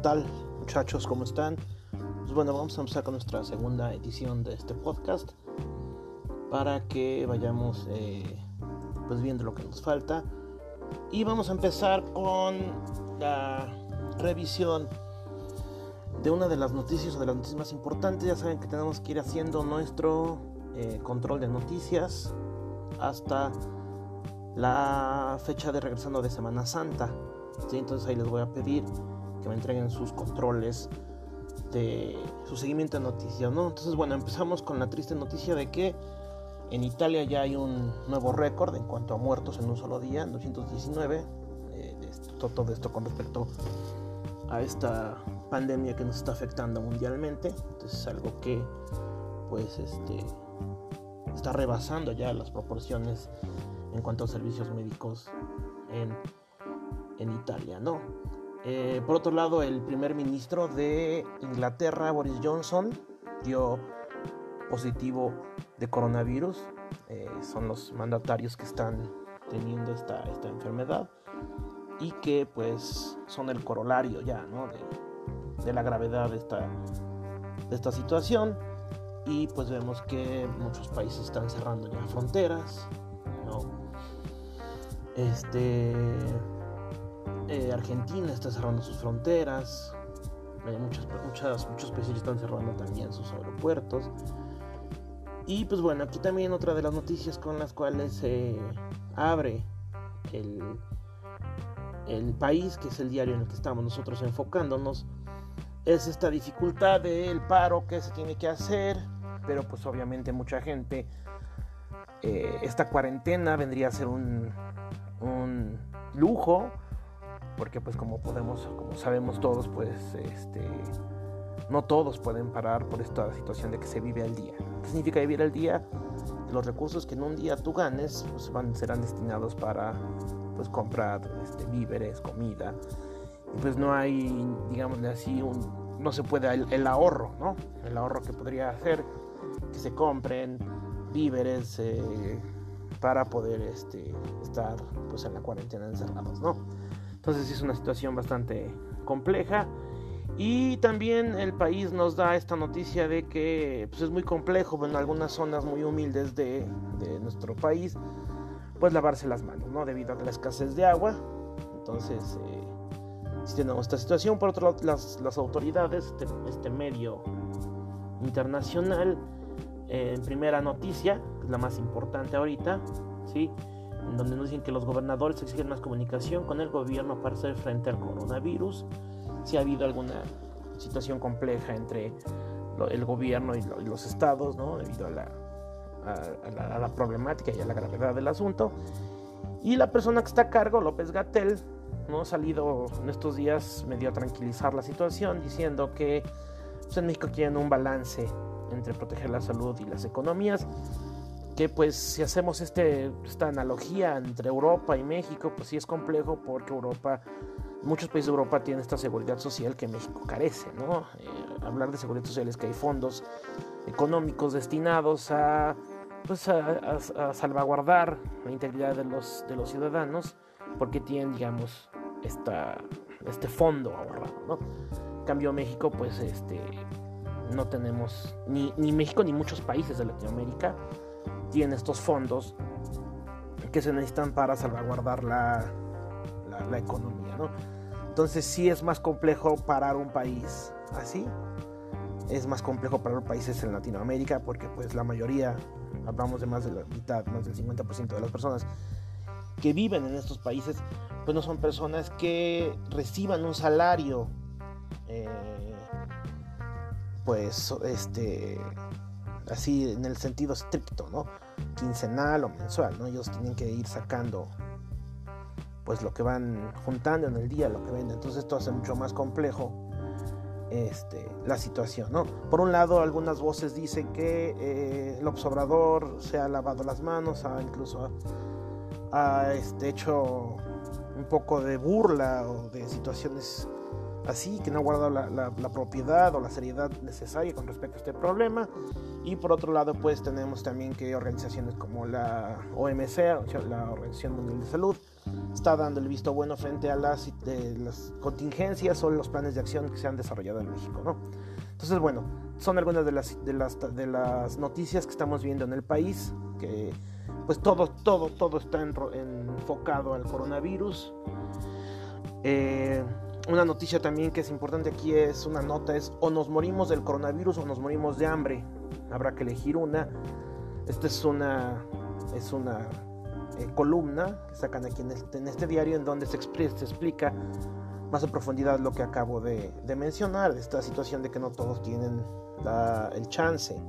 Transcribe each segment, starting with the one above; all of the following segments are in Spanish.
Hola, ¿qué tal muchachos? ¿Cómo están? Pues bueno, vamos a empezar con nuestra segunda edición de este podcast para que vayamos eh, pues viendo lo que nos falta y vamos a empezar con la revisión de una de las noticias o de las noticias más importantes. Ya saben que tenemos que ir haciendo nuestro eh, control de noticias hasta la fecha de regresando de Semana Santa. Entonces ahí les voy a pedir que me entreguen sus controles de su seguimiento de noticias. ¿no? Entonces bueno, empezamos con la triste noticia de que en Italia ya hay un nuevo récord en cuanto a muertos en un solo día, 219. Eh, todo esto con respecto a esta pandemia que nos está afectando mundialmente. Entonces es algo que pues este está rebasando ya las proporciones en cuanto a servicios médicos en, en Italia, ¿no? Eh, por otro lado, el primer ministro de Inglaterra, Boris Johnson, dio positivo de coronavirus. Eh, son los mandatarios que están teniendo esta, esta enfermedad y que pues son el corolario ya ¿no? de, la gravedad de esta, de esta situación y pues vemos que muchos países están cerrando ya fronteras este Argentina está cerrando sus fronteras. Eh, muchas, muchas, muchos países están cerrando también sus aeropuertos. Y pues bueno aquí también otra de las noticias con las cuales se abre el, el país que es el diario en el que estamos nosotros enfocándonos es esta dificultad del paro que se tiene que hacer, pero pues obviamente mucha gente, eh, esta cuarentena vendría a ser un, un, lujo, porque pues como podemos, como sabemos todos, pues este, no todos pueden parar por esta situación de que se vive al día. ¿Qué significa vivir al día? Los recursos que en un día tú ganes pues van, serán destinados para pues comprar este, víveres, comida, y pues no hay, digamos así, un, no se puede el, ahorro, ¿no? El ahorro que podría hacer que se compren víveres eh, para poder este, estar pues en la cuarentena encerrados, ¿no? Entonces es una situación bastante compleja y también el país nos da esta noticia de que pues, es muy complejo en algunas zonas muy humildes de, de nuestro país pues lavarse las manos, ¿no? Debido a la escasez de agua. Entonces, eh, si tenemos esta situación, por otro lado, las, las autoridades, este, este, medio internacional, eh, en primera noticia, que es la más importante ahorita, ¿sí? Donde dicen que los gobernadores exigen más comunicación con el gobierno para hacer frente al coronavirus. Si ha habido alguna situación compleja entre el gobierno y los estados, ¿no? Debido a la, a, la, a, la, problemática y a la gravedad del asunto. Y la persona que está a cargo, López Gatel, no ha salido en estos días medio a tranquilizar la situación, diciendo que pues, en México quieren un balance entre proteger la salud y las economías. Que pues si hacemos este, esta analogía entre Europa y México, pues sí es complejo porque Europa, muchos países de Europa tienen esta seguridad social que México carece, ¿no? Eh, hablar de seguridad social es que hay fondos económicos destinados a pues a, salvaguardar la integridad de los, de los ciudadanos porque tienen digamos esta, este fondo ahorrado ¿no? cambio México pues este no tenemos ni, ni México ni muchos países de Latinoamérica tienen estos fondos que se necesitan para salvaguardar la, la, economía ¿no? entonces sí es más complejo parar un país así es más complejo para los países en Latinoamérica porque pues la mayoría, hablamos de más de la mitad, más del 50% de las personas que viven en estos países, pues no son personas que reciban un salario, eh, pues este, así en el sentido estricto, ¿no? Quincenal o mensual, ¿no? Ellos tienen que ir sacando pues lo que van juntando en el día, lo que venden. Entonces esto hace mucho más complejo este, la situación. ¿no? Por un lado, algunas voces dicen que eh, el observador se ha lavado las manos, ha incluso ha, este, hecho un poco de burla o de situaciones así, que no ha guardado la, la, la, propiedad o la seriedad necesaria con respecto a este problema. Y por otro lado, pues tenemos también que organizaciones como la OMC, la Organización Mundial de Salud, está dando el visto bueno frente a las, las contingencias o los planes de acción que se han desarrollado en México. ¿no? Entonces, bueno, son algunas de las, de las, de las noticias que estamos viendo en el país, que pues todo, todo, todo está enfocado al coronavirus. Eh, una noticia también que es importante aquí es una nota, es o nos morimos del coronavirus o nos morimos de hambre. Habrá que elegir una. Esta es una, es una eh, columna que sacan aquí en este, en este, diario en donde se, se, explica más a profundidad lo que acabo de, de mencionar, esta situación de que no todos tienen la, el chance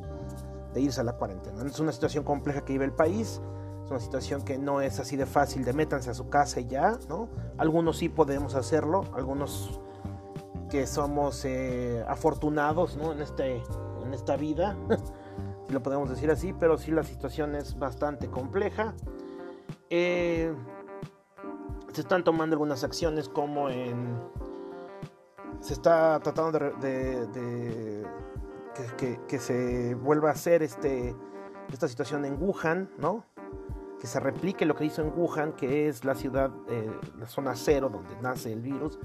de irse a la cuarentena. Es una situación compleja que vive el país, es una situación que no es así de fácil de métanse a su casa y ya, ¿no? Algunos sí podemos hacerlo, algunos que somos eh, afortunados, ¿no? En, este, en esta vida, si lo podemos decir así, pero sí la situación es bastante compleja. Eh, se están tomando algunas acciones como en... Se está tratando de que, se vuelva a hacer este, esta situación en Wuhan. Que se replique lo que hizo en Wuhan, que es la ciudad, eh, la zona cero donde nace el virus,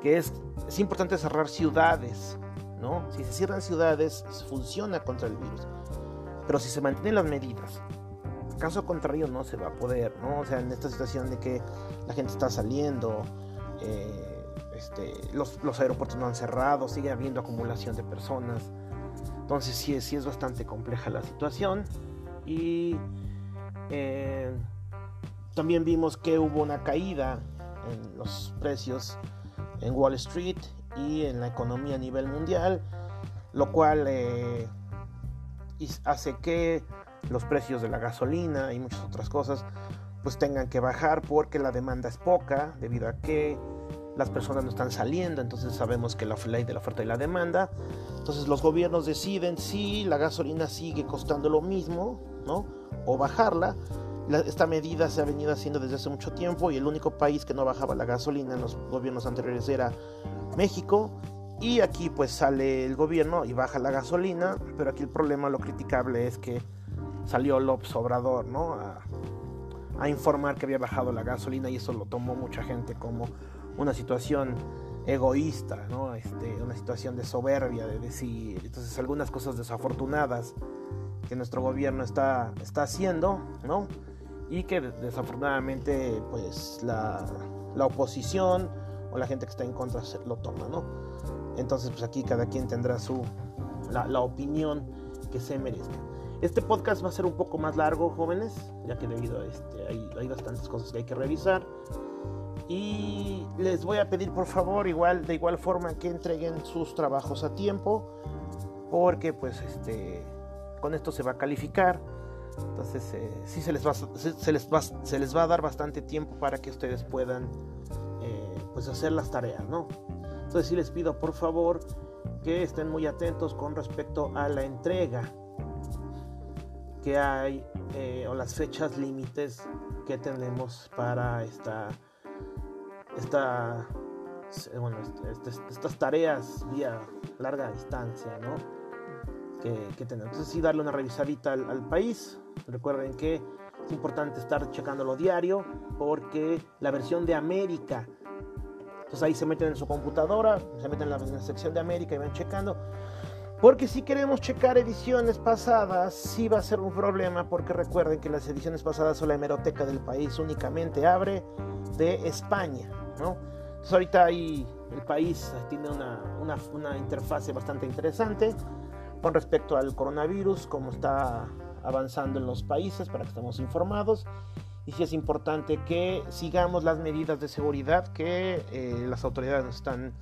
que es importante cerrar ciudades, ¿no? Si se cierran ciudades, funciona contra el virus. Pero si se mantienen las medidas, caso contrario no se va a poder, ¿no? O sea, en esta situación de que la gente está saliendo, eh, este, los, aeropuertos no han cerrado, sigue habiendo acumulación de personas. Entonces sí, sí es bastante compleja la situación. Y eh, también vimos que hubo una caída en los precios en Wall Street y en la economía a nivel mundial, lo cual eh, hace que los precios de la gasolina y muchas otras cosas pues tengan que bajar porque la demanda es poca debido a que las personas no están saliendo, entonces sabemos que la ley de la oferta y la demanda. Entonces los gobiernos deciden si la gasolina sigue costando lo mismo, ¿no? O bajarla. Esta medida se ha venido haciendo desde hace mucho tiempo y el único país que no bajaba la gasolina en los gobiernos anteriores era México. Y aquí pues sale el gobierno y baja la gasolina, pero aquí el problema, lo criticable es que salió López Obrador, ¿no? A, a informar que había bajado la gasolina y eso lo tomó mucha gente como una situación egoísta, ¿no? Este, una situación de soberbia, de decir, entonces algunas cosas desafortunadas que nuestro gobierno está, está haciendo, ¿no? Y que desafortunadamente pues la, la oposición o la gente que está en contra lo toma, ¿no? Entonces pues aquí cada quien tendrá su, la, la opinión que se merezca. Este podcast va a ser un poco más largo, jóvenes, ya que debido a este, hay, hay bastantes cosas que hay que revisar. Y les voy a pedir por favor, igual, de igual forma que entreguen sus trabajos a tiempo, porque pues este, con esto se va a calificar. Entonces eh, sí se les, va, se, les va, se les va a dar bastante tiempo para que ustedes puedan eh, pues hacer las tareas, ¿no? Entonces sí les pido por favor que estén muy atentos con respecto a la entrega que hay eh, o las fechas límites que tenemos para esta esta, bueno, este, estas tareas vía larga distancia, ¿no? Que, que tenemos. Entonces sí, darle una revisadita al, país. Recuerden que es importante estar checándolo diario porque la versión de América, entonces ahí se meten en su computadora, se meten en la, sección de América y van checando. Porque si queremos checar ediciones pasadas, sí va a ser un problema, porque recuerden que las ediciones pasadas son la hemeroteca del país únicamente abre de España. Entonces ahorita ahí el país tiene una, una, una interfase bastante interesante con respecto al coronavirus, cómo está avanzando en los países para que estemos informados. Y sí es importante que sigamos las medidas de seguridad que eh, las autoridades nos están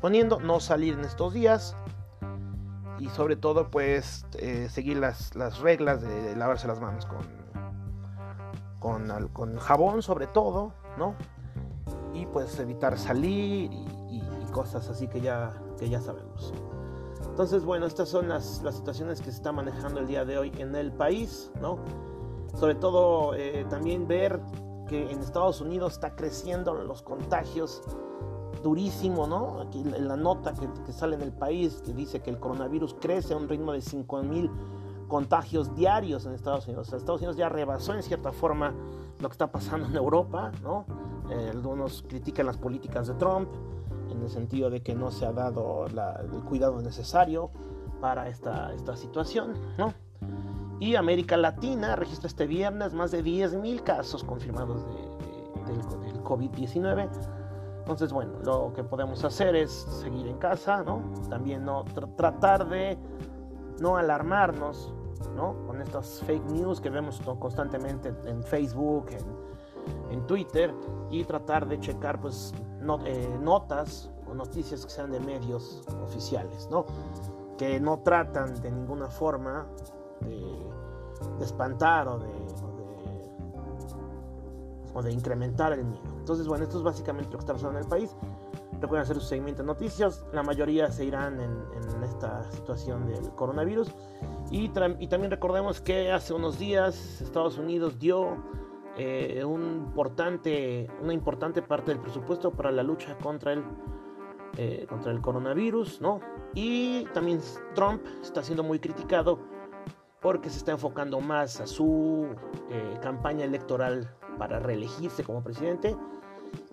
poniendo, no salir en estos días y sobre todo pues eh, seguir las, las, reglas de lavarse las manos con, con, con jabón sobre todo, ¿no? y pues evitar salir y, cosas así que ya, que ya sabemos. Entonces, bueno, estas son las, las, situaciones que se está manejando el día de hoy en el país, ¿no? Sobre todo eh, también ver que en Estados Unidos está creciendo los contagios durísimo, ¿no? Aquí en la nota que, que, sale en el país que dice que el coronavirus crece a un ritmo de 5.000 contagios diarios en Estados Unidos. O sea, Estados Unidos ya rebasó en cierta forma lo que está pasando en Europa, ¿no? Eh, algunos critican las políticas de Trump en el sentido de que no se ha dado el cuidado necesario para esta, esta situación, ¿no? Y América Latina registra este viernes más de 10.000 casos confirmados de, del, COVID-19. Entonces, bueno, lo que podemos hacer es seguir en casa, ¿no? También no tratar de no alarmarnos, ¿no? Con estas fake news que vemos constantemente en Facebook, en, en Twitter, y tratar de checar, pues, eh, notas o noticias que sean de medios oficiales, ¿no? Que no tratan de ninguna forma de de espantar o de, o de, incrementar el miedo. Entonces, bueno, esto es básicamente lo que está pasando en el país. Recuerden hacer su seguimiento de noticias. La mayoría se irán en, esta situación del coronavirus. Y, y, también recordemos que hace unos días Estados Unidos dio eh, un importante, una importante parte del presupuesto para la lucha contra el, eh, contra el coronavirus. ¿no? Y también Trump está siendo muy criticado porque se está enfocando más a su eh, campaña electoral para reelegirse como presidente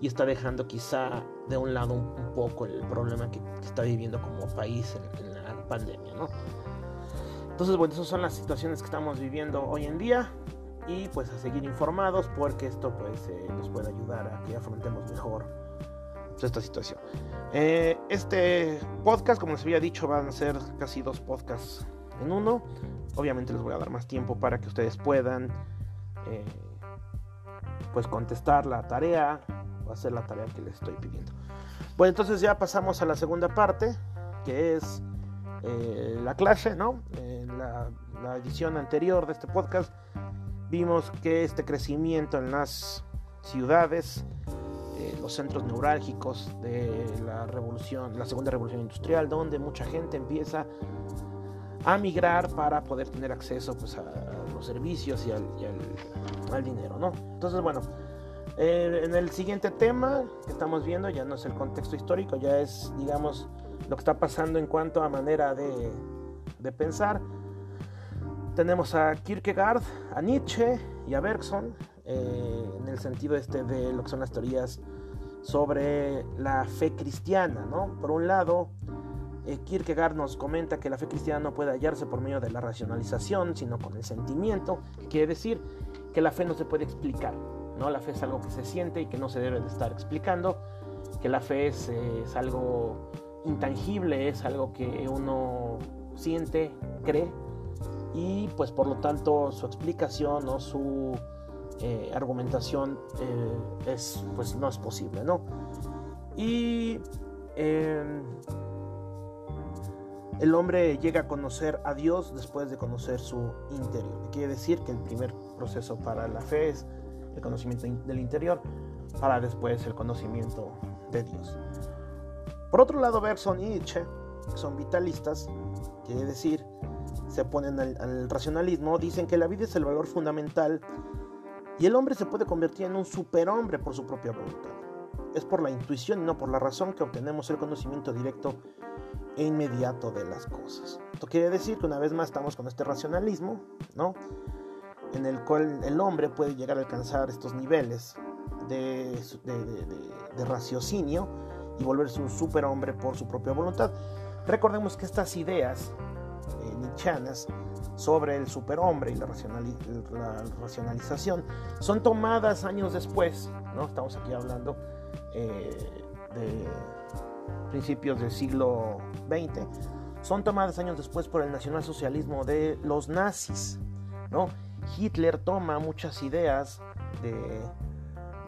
y está dejando quizá de un lado un, poco el problema que, está viviendo como país en, la pandemia, ¿no? Entonces, bueno, esas son las situaciones que estamos viviendo hoy en día y pues a seguir informados porque esto pues eh, nos puede ayudar a que afrontemos mejor esta situación. Eh, este podcast, como les había dicho, van a ser casi dos podcasts en uno. Obviamente les voy a dar más tiempo para que ustedes puedan eh, pues contestar la tarea o hacer la tarea que les estoy pidiendo. Bueno, entonces ya pasamos a la segunda parte, que es la clase, ¿no? En la, edición anterior de este podcast vimos que este crecimiento en las ciudades, eh, los centros neurálgicos de la revolución, la segunda revolución industrial, donde mucha gente empieza a migrar para poder tener acceso pues, a los servicios y al, dinero, ¿no? Entonces, bueno, eh, en el siguiente tema que estamos viendo ya no es el contexto histórico, ya es, digamos, lo que está pasando en cuanto a manera de, pensar. Tenemos a Kierkegaard, a Nietzsche y a Bergson, eh, en el sentido este de lo que son las teorías sobre la fe cristiana, ¿no? Por un lado, eh, Kierkegaard nos comenta que la fe cristiana no puede hallarse por medio de la racionalización, sino con el sentimiento, quiere decir que la fe no se puede explicar, ¿no? La fe es algo que se siente y que no se debe de estar explicando, que la fe es, algo intangible, es algo que uno siente, cree, y pues por lo tanto su explicación o su eh, argumentación eh, es, pues no es posible, ¿no? Y em, el hombre llega a conocer a Dios después de conocer su interior. Quiere decir que el primer proceso para la fe es el conocimiento del interior, para después el conocimiento de Dios. Por otro lado, Bergson y Nietzsche son vitalistas, quiere decir, se oponen al, al racionalismo, dicen que la vida es el valor fundamental y el hombre se puede convertir en un superhombre por su propia voluntad. Es por la intuición y no por la razón que obtenemos el conocimiento directo e inmediato de las cosas. Esto quiere decir que una vez más estamos con este racionalismo, ¿no? En el cual el hombre puede llegar a alcanzar estos niveles de, de, raciocinio y volverse un superhombre por su propia voluntad. Recordemos que estas ideas sobre el superhombre y la, racionalización son tomadas años después, ¿no? Estamos aquí hablando eh, de principios del siglo XX, son tomadas años después por el nacionalsocialismo de los nazis. ¿no? Hitler toma muchas ideas de,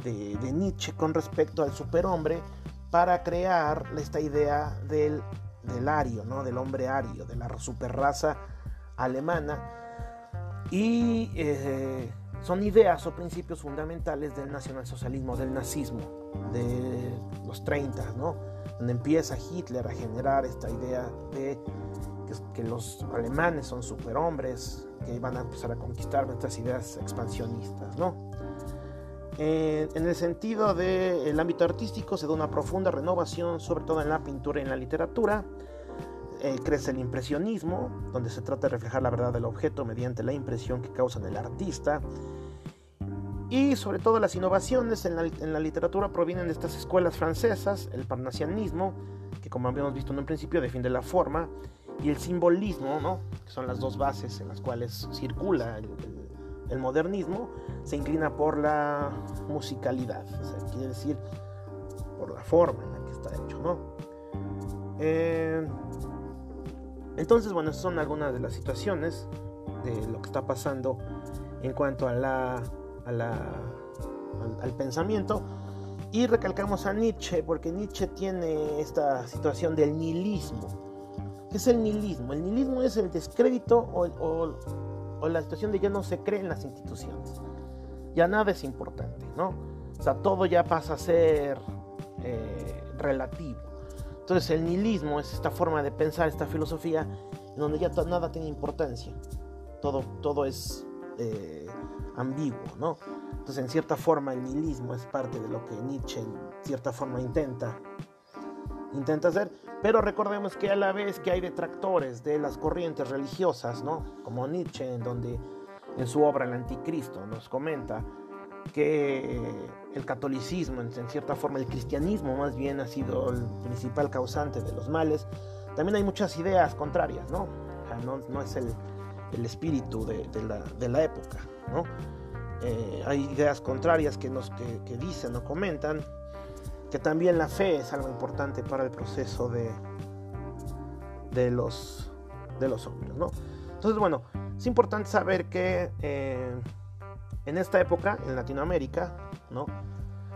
de, Nietzsche con respecto al superhombre para crear esta idea del, del ario, ¿no? del hombre ario, de la superraza alemana. Y eh, son ideas o principios fundamentales del nacionalsocialismo, del nazismo, de los 30, ¿no? donde empieza Hitler a generar esta idea de que, los alemanes son superhombres, que van a empezar a conquistar estas ideas expansionistas, ¿no? En el sentido del ámbito artístico se da una profunda renovación, sobre todo en la pintura y en la literatura. Eh, crece el impresionismo, donde se trata de reflejar la verdad del objeto mediante la impresión que causa en el artista. Y sobre todo las innovaciones en la, literatura provienen de estas escuelas francesas, el parnasianismo, que como habíamos visto en un principio defiende la forma, y el simbolismo, ¿no? que son las dos bases en las cuales circula el, modernismo, se inclina por la musicalidad, quiere decir por la forma en la que está hecho. ¿no? Eh, entonces, bueno, son algunas de las situaciones de lo que está pasando en cuanto a la al, pensamiento. Y recalcamos a Nietzsche, porque Nietzsche tiene esta situación del nihilismo. ¿Qué es el nihilismo? El nihilismo es el descrédito o, la situación de ya no se cree en las instituciones. Ya nada es importante, ¿no? O sea, todo ya pasa a ser eh, relativo. Entonces el nihilismo es esta forma de pensar, esta filosofía, en donde ya nada tiene importancia. Todo, todo es eh, ambiguo, ¿no? Entonces, en cierta forma, el nihilismo es parte de lo que Nietzsche, en cierta forma, intenta, intenta hacer. Pero recordemos que a la vez que hay detractores de las corrientes religiosas, ¿no? Como Nietzsche, en donde en su obra El Anticristo nos comenta que el catolicismo, en cierta forma el cristianismo más bien ha sido el principal causante de los males, también hay muchas ideas contrarias, ¿no? no, es el, espíritu de, la, de la época. Eh, hay ideas contrarias que, nos, que, dicen o comentan que también la fe es algo importante para el proceso de, de, los, de los hombres. Entonces, bueno, es importante saber que eh, en esta época, en Latinoamérica, ¿no?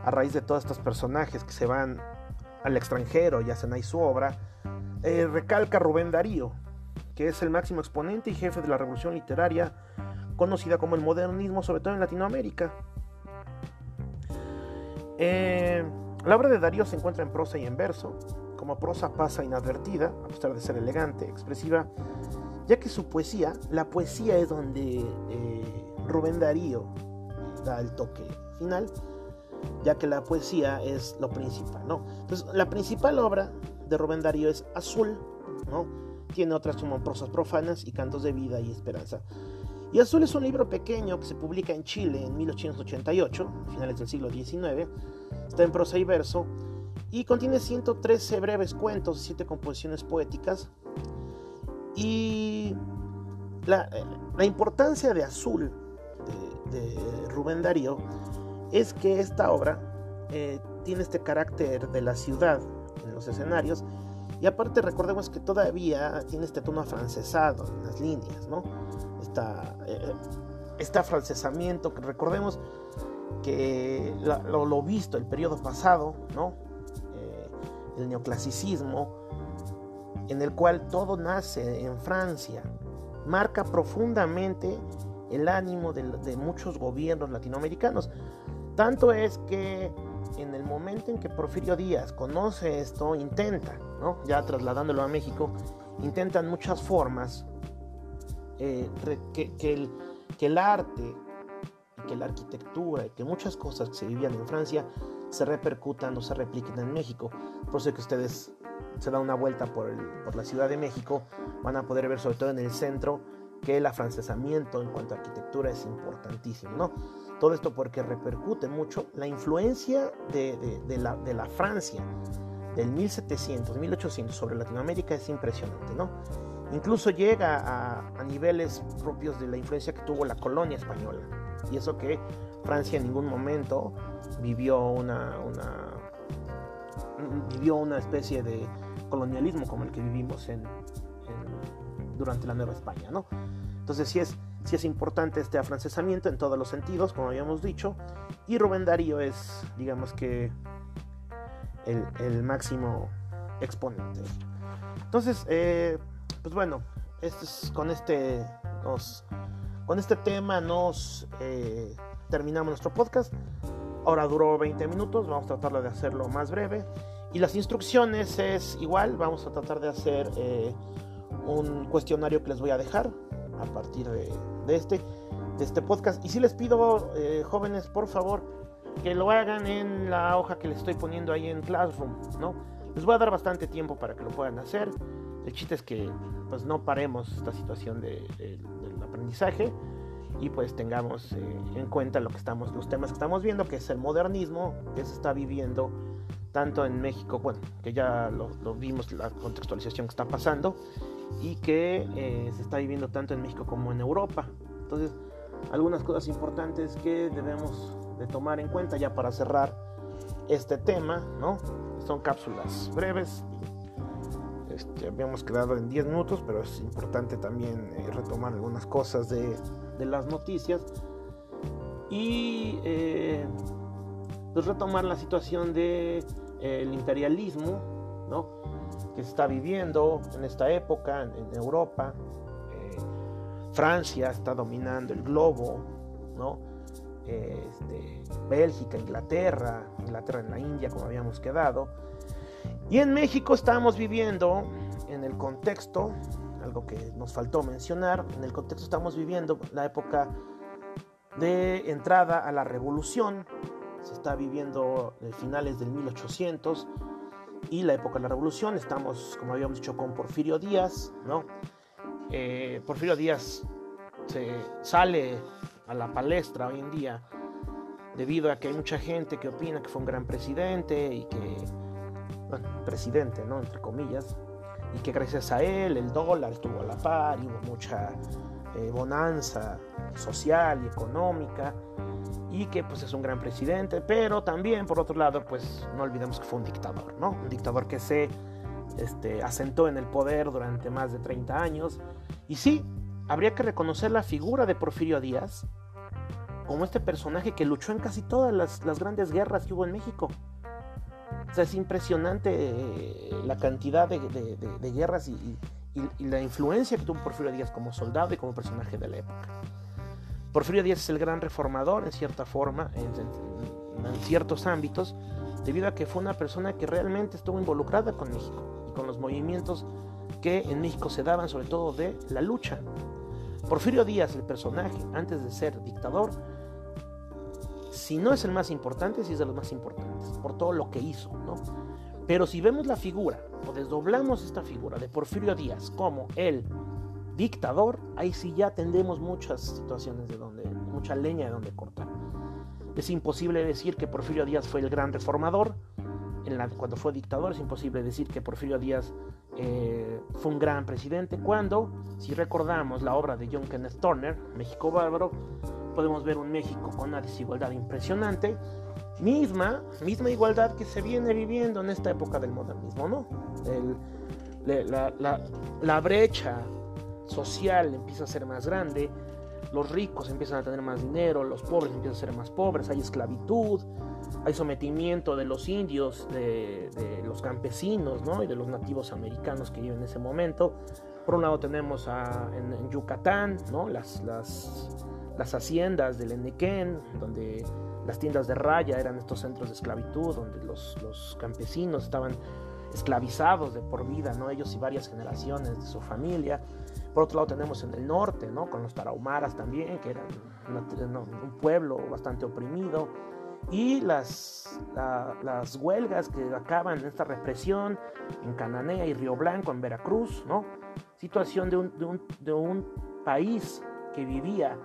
a raíz de todos estos personajes que se van al extranjero y hacen ahí su obra, eh, recalca Rubén Darío, que es el máximo exponente y jefe de la revolución literaria conocida como el modernismo, sobre todo en Latinoamérica. Eh, la obra de Darío se encuentra en prosa y en verso. Como prosa pasa inadvertida, a pesar de ser elegante, expresiva, ya que su poesía, la poesía es donde eh, Rubén Darío da el toque final, ya que la poesía es lo principal, ¿no? La principal obra de Rubén Darío es Azul, ¿no? Tiene otras como prosas profanas y cantos de vida y esperanza. Y Azul es un libro pequeño que se publica en Chile en 1888, finales del siglo XIX. Está en prosa y verso y contiene 113 breves cuentos y 7 composiciones poéticas. Y la, importancia de Azul de, Rubén Darío es que esta obra eh, tiene este carácter de la ciudad en los escenarios y aparte recordemos que todavía tiene este tono afrancesado en las líneas, ¿no? Eh, este afrancesamiento, que recordemos que lo, visto el periodo pasado, ¿no? Eh, el neoclasicismo, en el cual todo nace en Francia, marca profundamente el ánimo de, muchos gobiernos latinoamericanos. Tanto es que en el momento en que Porfirio Díaz conoce esto, intenta, ¿no? ya trasladándolo a México, intentan muchas formas eh, que, el, que el arte, que la arquitectura, y que muchas cosas que se vivían en Francia se repercutan o se repliquen en México. Por eso que ustedes se dan una vuelta por, la Ciudad de México, van a poder ver sobre todo en el centro que el afrancesamiento en cuanto a arquitectura es importantísimo, ¿no? Todo esto porque repercute mucho la influencia de, la, de la Francia del 1700, 1800 sobre Latinoamérica es impresionante, ¿no? Incluso llega a, niveles propios de la influencia que tuvo la colonia española. Y eso que Francia en ningún momento vivió una, vivió una especie de colonialismo como el que vivimos durante la Nueva España. ¿no? Entonces sí es, sí es importante este afrancesamiento en todos los sentidos, como habíamos dicho. Y Rubén Darío es, digamos que, el, máximo exponente. Entonces, eh, pues bueno, este con, este, con este tema nos eh, terminamos nuestro podcast. Ahora duró 20 minutos, vamos a tratar de hacerlo más breve. Y las instrucciones es igual, vamos a tratar de hacer eh, un cuestionario que les voy a dejar a partir de, este, de este podcast. Y si les pido, eh, jóvenes, por favor, que lo hagan en la hoja que les estoy poniendo ahí en Classroom, ¿no? Les voy a dar bastante tiempo para que lo puedan hacer. El chiste es que pues no paremos esta situación de, aprendizaje y pues tengamos eh, en cuenta lo que estamos, los temas que estamos viendo, que es el modernismo que se está viviendo tanto en México, bueno, que ya lo, vimos, la contextualización que está pasando, y que eh, se está viviendo tanto en México como en Europa. Entonces, algunas cosas importantes que debemos de tomar en cuenta ya para cerrar este tema, ¿no? Son cápsulas breves. Este, habíamos quedado en 10 minutos, pero es importante también eh, retomar algunas cosas de, de las noticias y eh, pues retomar la situación de eh, imperialismo, ¿no? que se está viviendo en esta época en, Europa. Francia está dominando el globo, ¿no? Este, Bélgica, Inglaterra, Inglaterra en la India, como habíamos quedado. Y en México estamos viviendo en el contexto, algo que nos faltó mencionar, en el contexto estamos viviendo la época de entrada a la revolución, se está viviendo finales del 1800 y la época de la revolución, estamos, como habíamos dicho, con Porfirio Díaz, ¿no? Eh, Porfirio Díaz sale a la palestra hoy en día debido a que hay mucha gente que opina que fue un gran presidente y que, presidente, ¿no? Entre comillas, y que gracias a él el dólar estuvo a la par y hubo mucha eh, bonanza social y económica y que pues es un gran presidente, pero también por otro lado pues no olvidemos que fue un dictador, ¿no? Un dictador que se este, asentó en el poder durante más de 30 años y sí, habría que reconocer la figura de Porfirio Díaz como este personaje que luchó en casi todas las, grandes guerras que hubo en México. Sea, es impresionante eh, la cantidad de, guerras y, la influencia que tuvo Porfirio Díaz como soldado y como personaje de la época. Porfirio Díaz es el gran reformador, en cierta forma, en, en ciertos ámbitos, debido a que fue una persona que realmente estuvo involucrada con México y con los movimientos que en México se daban, sobre todo de la lucha Porfirio Díaz, el personaje, antes de ser dictador, si no es el más importante, sí es de los más importantes, por todo lo que hizo, ¿no? Pero si vemos la figura, o desdoblamos esta figura de Porfirio Díaz como el dictador, ahí sí ya tendremos muchas situaciones de donde, mucha leña de donde cortar. Es imposible decir que Porfirio Díaz fue el gran reformador, en la, cuando fue dictador, es imposible decir que Porfirio Díaz eh, fue un gran presidente cuando, si recordamos la obra de John Kenneth Turner, México Bárbaro, podemos ver un México con una desigualdad impresionante, misma, misma igualdad que se viene viviendo en esta época del modernismo, ¿no? la, la brecha social empieza a ser más grande, los ricos empiezan a tener más dinero, los pobres empiezan a ser más pobres, hay esclavitud, hay sometimiento de los indios, de, los campesinos ¿no? y de los nativos americanos que viven en ese momento. Por un lado tenemos en, Yucatán ¿no? las, las, haciendas del Enequén, donde las tiendas de raya eran estos centros de esclavitud, donde los, los campesinos estaban esclavizados de por vida, ¿no? ellos y varias generaciones de su familia. Por otro lado tenemos en el norte, ¿no? con los tarahumaras también, que eran un pueblo bastante oprimido y las, las huelgas que acaban esta represión en Cananea y Río Blanco, en Veracruz, ¿no? Situación de un, de un, de un país que vivía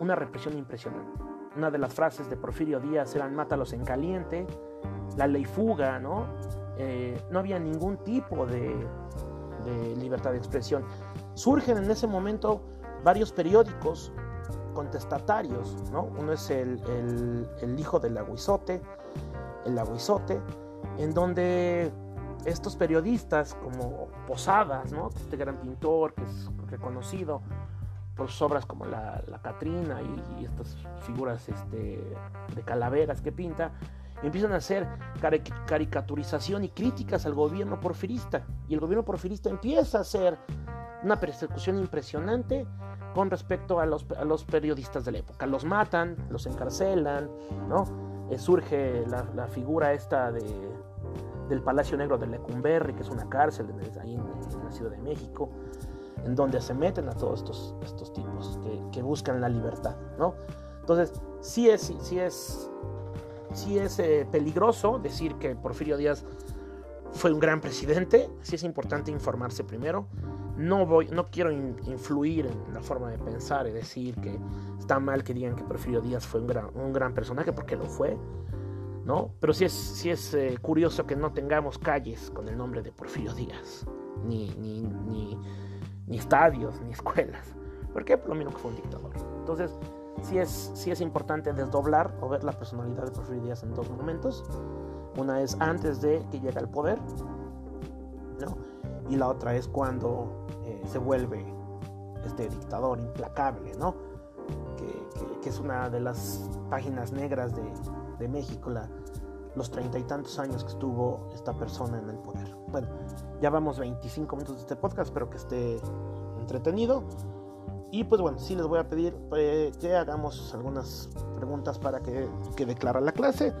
una represión impresionante. Una de las frases de Porfirio Díaz eran mátalos en caliente, la ley fuga, ¿no? Eh, no había ningún tipo de, libertad de expresión. Surgen en ese momento varios periódicos contestatarios, ¿no? Uno es el, hijo del aguizote, el aguizote, en donde estos periodistas como Posadas, ¿no? Este gran pintor que es reconocido sus obras como la, Catrina y, estas figuras este, de calaveras que pinta, empiezan a hacer caricaturización y críticas al gobierno porfirista. Y el gobierno porfirista empieza a hacer una persecución impresionante con respecto a los, periodistas de la época. Los matan, los encarcelan, ¿no? Eh, surge la, figura esta de, del Palacio Negro de Lecumberri, que es una cárcel ahí en, la Ciudad de México, en donde se meten a todos estos, estos tipos que, buscan la libertad, ¿no? Entonces, sí es, sí es sí es eh, peligroso decir que Porfirio Díaz fue un gran presidente, sí es importante informarse primero. No, voy, no quiero influir en la forma de pensar y decir que está mal que digan que Porfirio Díaz fue un gran, un gran personaje, porque lo fue, ¿no? Pero sí es, sí es eh, curioso que no tengamos calles con el nombre de Porfirio Díaz, ni, ni, ni, ni estadios, ni escuelas. ¿Por qué? Por lo mismo que fue un dictador. Entonces, sí es, sí es importante desdoblar o ver la personalidad de Porfirio Díaz en dos momentos. Una es antes de que llegue al poder, ¿no? y la otra es cuando eh, se vuelve este dictador implacable, ¿no? Que, es una de las páginas negras de, de México, la, los treinta y tantos años que estuvo esta persona en el poder. Bueno, ya vamos 25 minutos de este podcast, espero que esté entretenido. Y pues bueno, sí les voy a pedir eh, que hagamos algunas preguntas para que quede clara la clase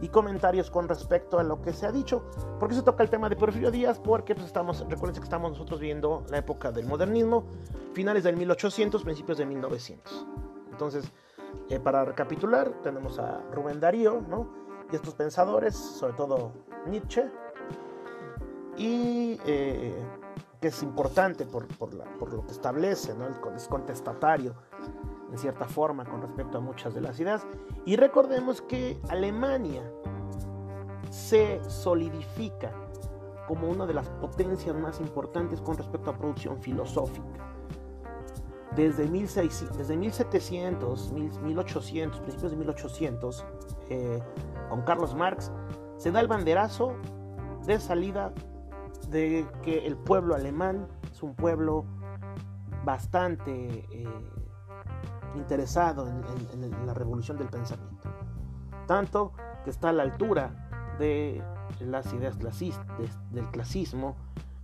y comentarios con respecto a lo que se ha dicho. ¿Por qué se toca el tema de Porfirio Díaz? Porque pues estamos, recuerden que estamos nosotros viendo la época del modernismo, finales del 1800, principios de 1900. Entonces, eh, para recapitular, tenemos a Rubén Darío, ¿no? Y estos pensadores, sobre todo Nietzsche, y eh, que es importante por, lo que establece, ¿no? es contestatario en cierta forma con respecto a muchas de las ideas. Y recordemos que Alemania se solidifica como una de las potencias más importantes con respecto a producción filosófica. Desde, 1600, desde 1700, 1800, principios de 1800, eh, con Carlos Marx, se da el banderazo de salida de que el pueblo alemán es un pueblo bastante eh, interesado en, la revolución del pensamiento. Tanto que está a la altura de las ideas del clasismo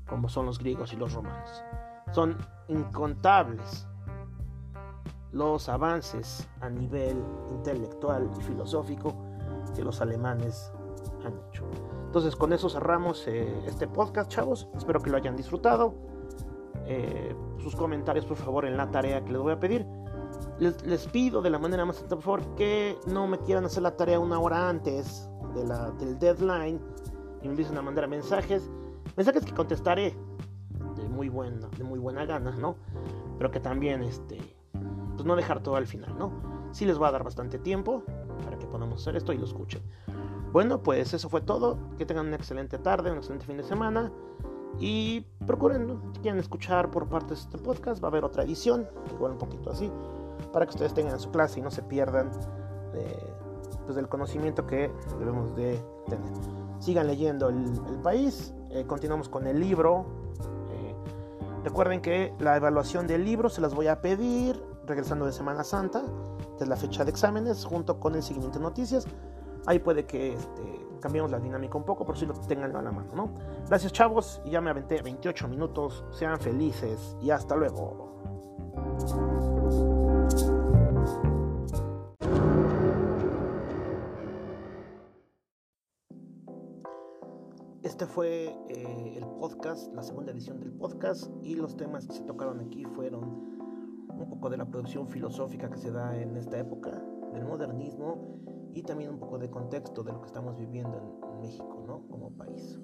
como son los griegos y los romanos. Son incontables los avances a nivel intelectual y filosófico que los alemanes han hecho. Entonces con eso cerramos eh, este podcast, chavos. Espero que lo hayan disfrutado. Eh, sus comentarios, por favor, en la tarea que les voy a pedir. Les, pido de la manera más atenta, por favor, que no me quieran hacer la tarea una hora antes de la, del deadline y me empiecen a mandar mensajes. Mensajes que contestaré de muy buena, de muy buena gana, ¿no? Pero que también, este, pues no dejar todo al final, ¿no? Sí les va a dar bastante tiempo para que podamos hacer esto y lo escuchen. Bueno, pues eso fue todo. Que tengan una excelente tarde, un excelente fin de semana. Y procuren, si quieren escuchar por partes de este podcast, va a haber otra edición, igual un poquito así, para que ustedes tengan su clase y no se pierdan pues, del conocimiento que debemos de tener. Sigan leyendo el, país, eh, continuamos con el libro. Eh, recuerden que la evaluación del libro se las voy a pedir regresando de Semana Santa, que es la fecha de exámenes, junto con el seguimiento de noticias. Ahí puede que este, cambiemos la dinámica un poco, por si lo tengan a la mano, ¿no? Gracias, chavos, y ya me aventé 28 minutos. Sean felices y hasta luego. Este fue eh, el podcast, la segunda edición del podcast, y los temas que se tocaron aquí fueron un poco de la producción filosófica que se da en esta época, del modernismo y también un poco de contexto de lo que estamos viviendo en, México, ¿no? Como país.